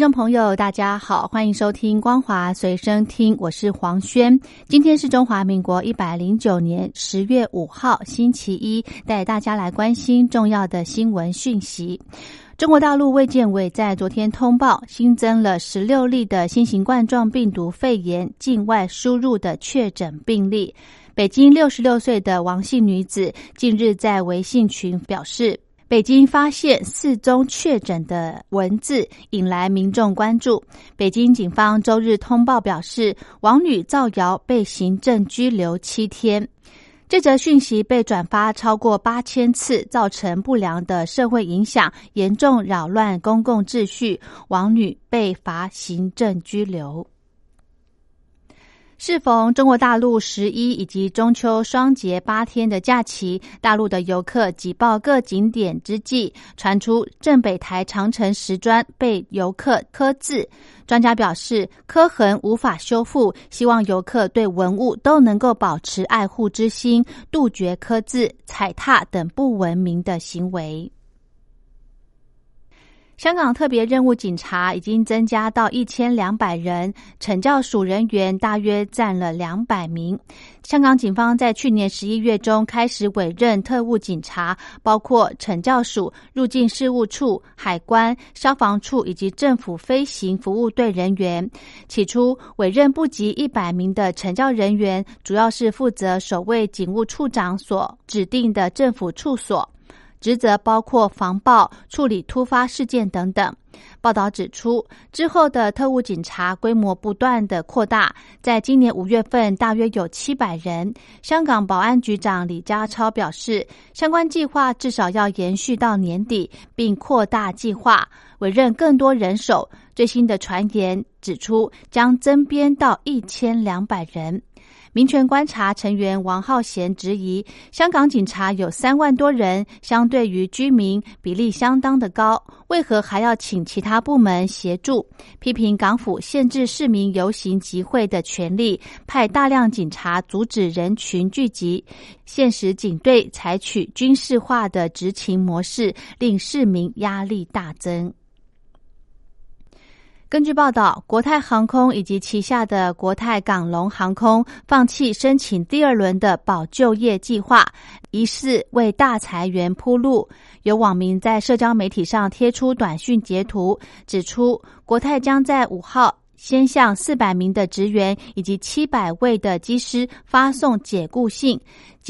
听众朋友，大家好，欢迎收听光华随身听，我是黄轩。今天是中华民国一百零九年十月五号，星期一，带大家来关心重要的新闻讯息。中国大陆卫健委在昨天通报，新增了十六例的新型冠状病毒肺炎境外输入的确诊病例。北京六十六岁的王姓女子近日在微信群表示。北京发现四宗确诊的文字，引来民众关注。北京警方周日通报表示，王女造谣被行政拘留七天。这则讯息被转发超过八千次，造成不良的社会影响，严重扰乱公共秩序。王女被罚行政拘留。适逢中国大陆十一以及中秋双节八天的假期，大陆的游客挤爆各景点之际，传出镇北台长城石砖被游客刻字。专家表示，刻痕无法修复，希望游客对文物都能够保持爱护之心，杜绝刻字、踩踏等不文明的行为。香港特别任务警察已经增加到一千两百人，惩教署人员大约占了两百名。香港警方在去年十一月中开始委任特务警察，包括惩教署、入境事务处、海关、消防处以及政府飞行服务队人员。起初委任不及一百名的惩教人员，主要是负责守卫警务处长所指定的政府处所。职责包括防暴、处理突发事件等等。报道指出，之后的特务警察规模不断的扩大，在今年五月份大约有七百人。香港保安局长李家超表示，相关计划至少要延续到年底，并扩大计划，委任更多人手。最新的传言指出，将增编到一千两百人。民权观察成员王浩贤质疑，香港警察有三万多人，相对于居民比例相当的高，为何还要请其他部门协助？批评港府限制市民游行集会的权利，派大量警察阻止人群聚集，现实警队采取军事化的执勤模式，令市民压力大增。根据报道，国泰航空以及旗下的国泰港龙航空放弃申请第二轮的保就业计划，疑似为大裁员铺路。有网民在社交媒体上贴出短讯截图，指出国泰将在五号。先向四百名的职员以及七百位的机师发送解雇信，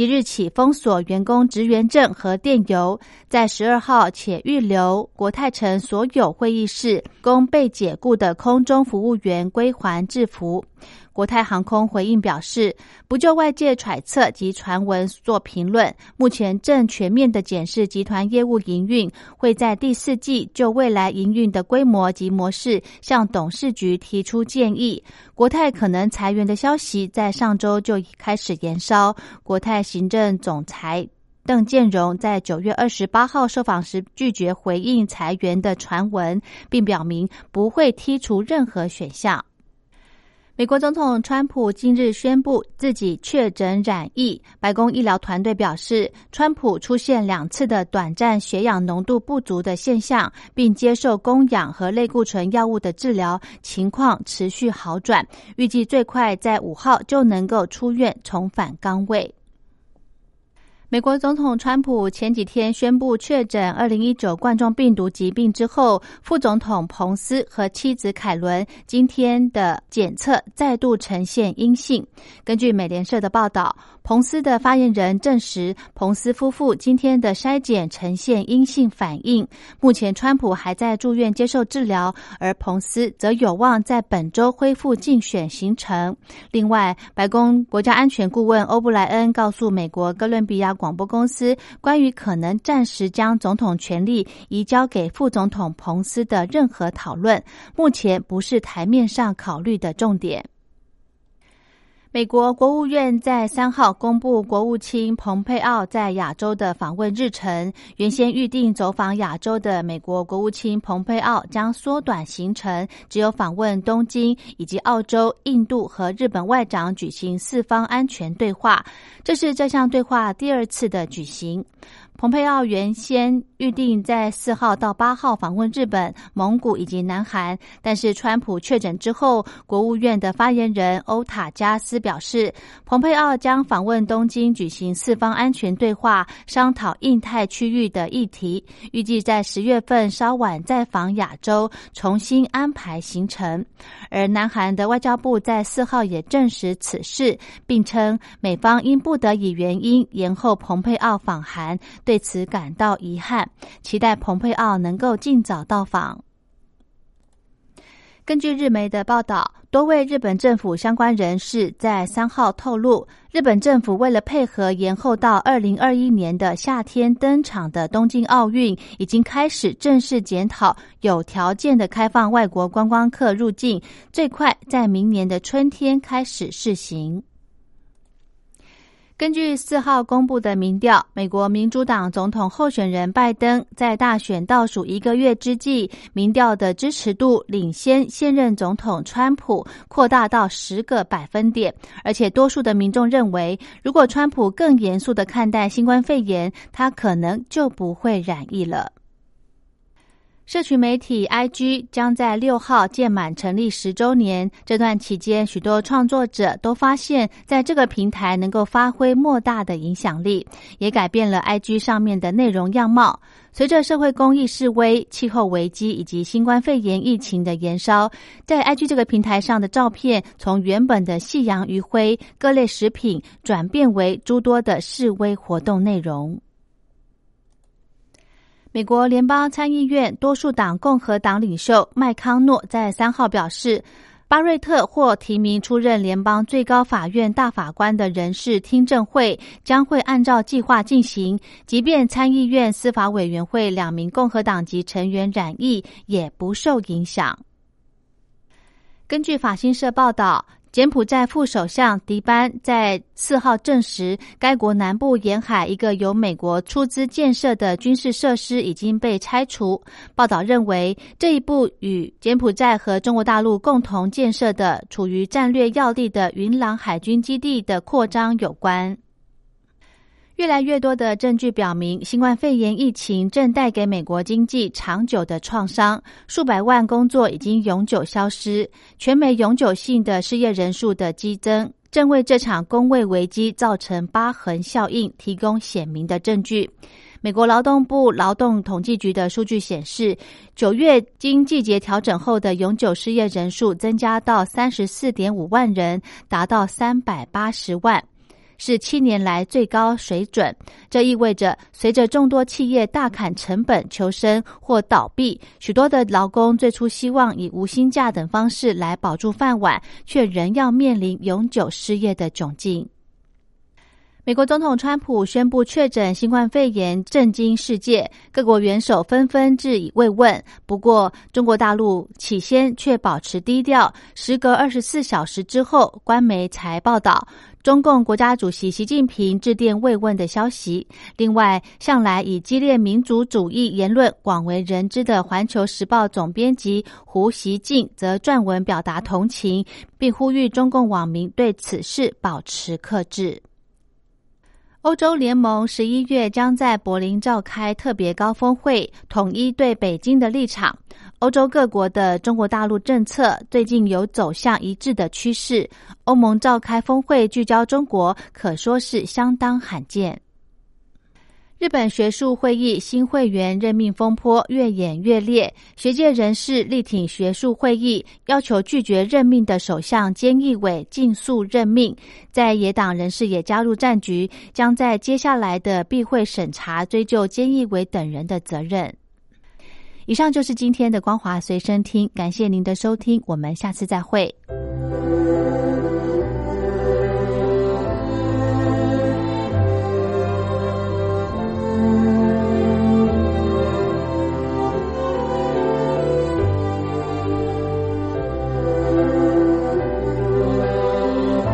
即日起封锁员工职员证和电邮，在十二号且预留国泰城所有会议室供被解雇的空中服务员归还制服。国泰航空回应表示，不就外界揣测及传闻做评论，目前正全面的检视集团业务营运，会在第四季就未来营运的规模及模式向董事局提出建议。国泰可能裁员的消息在上周就开始延烧。国泰行政总裁邓建荣在九月二十八号受访时拒绝回应裁员的传闻，并表明不会剔除任何选项。美国总统川普今日宣布自己确诊染疫。白宫医疗团队表示，川普出现两次的短暂血氧浓度不足的现象，并接受供氧和类固醇药物的治疗，情况持续好转，预计最快在五号就能够出院重返岗位。美国总统川普前几天宣布确诊二零一九冠状病毒疾病之后，副总统彭斯和妻子凯伦今天的检测再度呈现阴性。根据美联社的报道。彭斯的发言人证实，彭斯夫妇今天的筛检呈现阴性反应。目前，川普还在住院接受治疗，而彭斯则有望在本周恢复竞选行程。另外，白宫国家安全顾问欧布莱恩告诉美国哥伦比亚广播公司，关于可能暂时将总统权力移交给副总统彭斯的任何讨论，目前不是台面上考虑的重点。美国国务院在三号公布国务卿蓬佩奥在亚洲的访问日程。原先预定走访亚洲的美国国务卿蓬佩奥将缩短行程，只有访问东京以及澳洲、印度和日本外长举行四方安全对话。这是这项对话第二次的举行。蓬佩奥原先预定在四号到八号访问日本、蒙古以及南韩，但是川普确诊之后，国务院的发言人欧塔加斯表示，蓬佩奥将访问东京举行四方安全对话，商讨印太区域的议题，预计在十月份稍晚再访亚洲，重新安排行程。而南韩的外交部在四号也证实此事，并称美方因不得已原因延后蓬佩奥访韩。对此感到遗憾，期待蓬佩奥能够尽早到访。根据日媒的报道，多位日本政府相关人士在三号透露，日本政府为了配合延后到二零二一年的夏天登场的东京奥运，已经开始正式检讨有条件的开放外国观光客入境，最快在明年的春天开始试行。根据四号公布的民调，美国民主党总统候选人拜登在大选倒数一个月之际，民调的支持度领先现任总统川普，扩大到十个百分点。而且，多数的民众认为，如果川普更严肃的看待新冠肺炎，他可能就不会染疫了。社群媒体 IG 将在六号届满成立十周年。这段期间，许多创作者都发现，在这个平台能够发挥莫大的影响力，也改变了 IG 上面的内容样貌。随着社会公益示威、气候危机以及新冠肺炎疫情的延烧，在 IG 这个平台上的照片，从原本的夕阳余晖、各类食品，转变为诸多的示威活动内容。美国联邦参议院多数党共和党领袖麦康诺在三号表示，巴瑞特获提名出任联邦最高法院大法官的人事听证会将会按照计划进行，即便参议院司法委员会两名共和党籍成员染疫，也不受影响。根据法新社报道。柬埔寨副首相迪班在四号证实，该国南部沿海一个由美国出资建设的军事设施已经被拆除。报道认为，这一步与柬埔寨和中国大陆共同建设的处于战略要地的云朗海军基地的扩张有关。越来越多的证据表明，新冠肺炎疫情正带给美国经济长久的创伤，数百万工作已经永久消失，全美永久性的失业人数的激增，正为这场工位危机造成疤痕效应提供显明的证据。美国劳动部劳动统计局的数据显示，九月经季节调整后的永久失业人数增加到三十四点五万人，达到三百八十万。是七年来最高水准，这意味着随着众多企业大砍成本求生或倒闭，许多的劳工最初希望以无薪假等方式来保住饭碗，却仍要面临永久失业的窘境。美国总统川普宣布确诊新冠肺炎，震惊世界，各国元首纷纷致以慰问。不过，中国大陆起先却保持低调，时隔二十四小时之后，官媒才报道。中共国家主席习近平致电慰问的消息。另外，向来以激烈民族主义言论广为人知的《环球时报》总编辑胡锡进则撰文表达同情，并呼吁中共网民对此事保持克制。欧洲联盟十一月将在柏林召开特别高峰会，统一对北京的立场。欧洲各国的中国大陆政策最近有走向一致的趋势。欧盟召开峰会聚焦中国，可说是相当罕见。日本学术会议新会员任命风波越演越烈，学界人士力挺学术会议，要求拒绝任命的首相菅义伟尽速任命。在野党人士也加入战局，将在接下来的闭会审查追究菅义伟等人的责任。以上就是今天的光华随身听，感谢您的收听，我们下次再会。